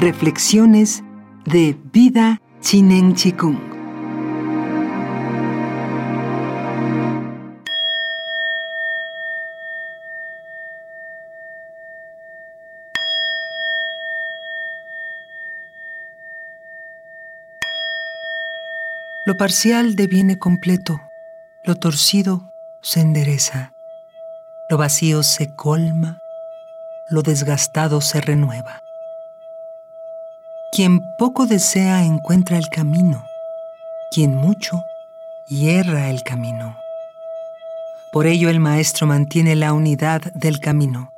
Reflexiones de Vida Chinen Chikung. Lo parcial deviene completo, lo torcido se endereza, lo vacío se colma, lo desgastado se renueva. Quien poco desea encuentra el camino, quien mucho hierra el camino. Por ello el Maestro mantiene la unidad del camino.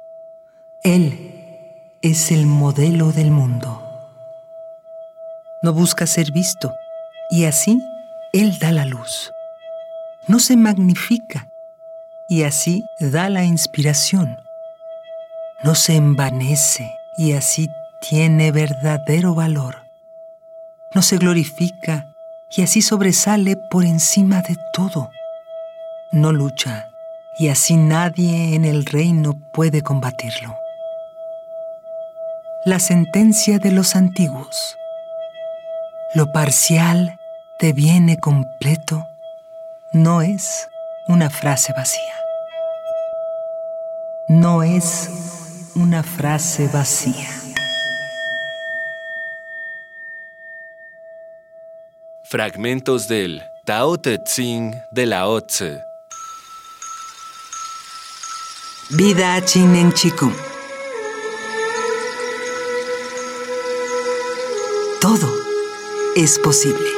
Él es el modelo del mundo. No busca ser visto y así Él da la luz. No se magnifica y así da la inspiración. No se envanece y así tiene verdadero valor. No se glorifica y así sobresale por encima de todo. No lucha y así nadie en el reino puede combatirlo. La sentencia de los antiguos. Lo parcial deviene completo no es una frase vacía. No es una frase vacía. Fragmentos del Tao Te Ching de Lao Tse. Vida Chinen Chikung. Todo es posible.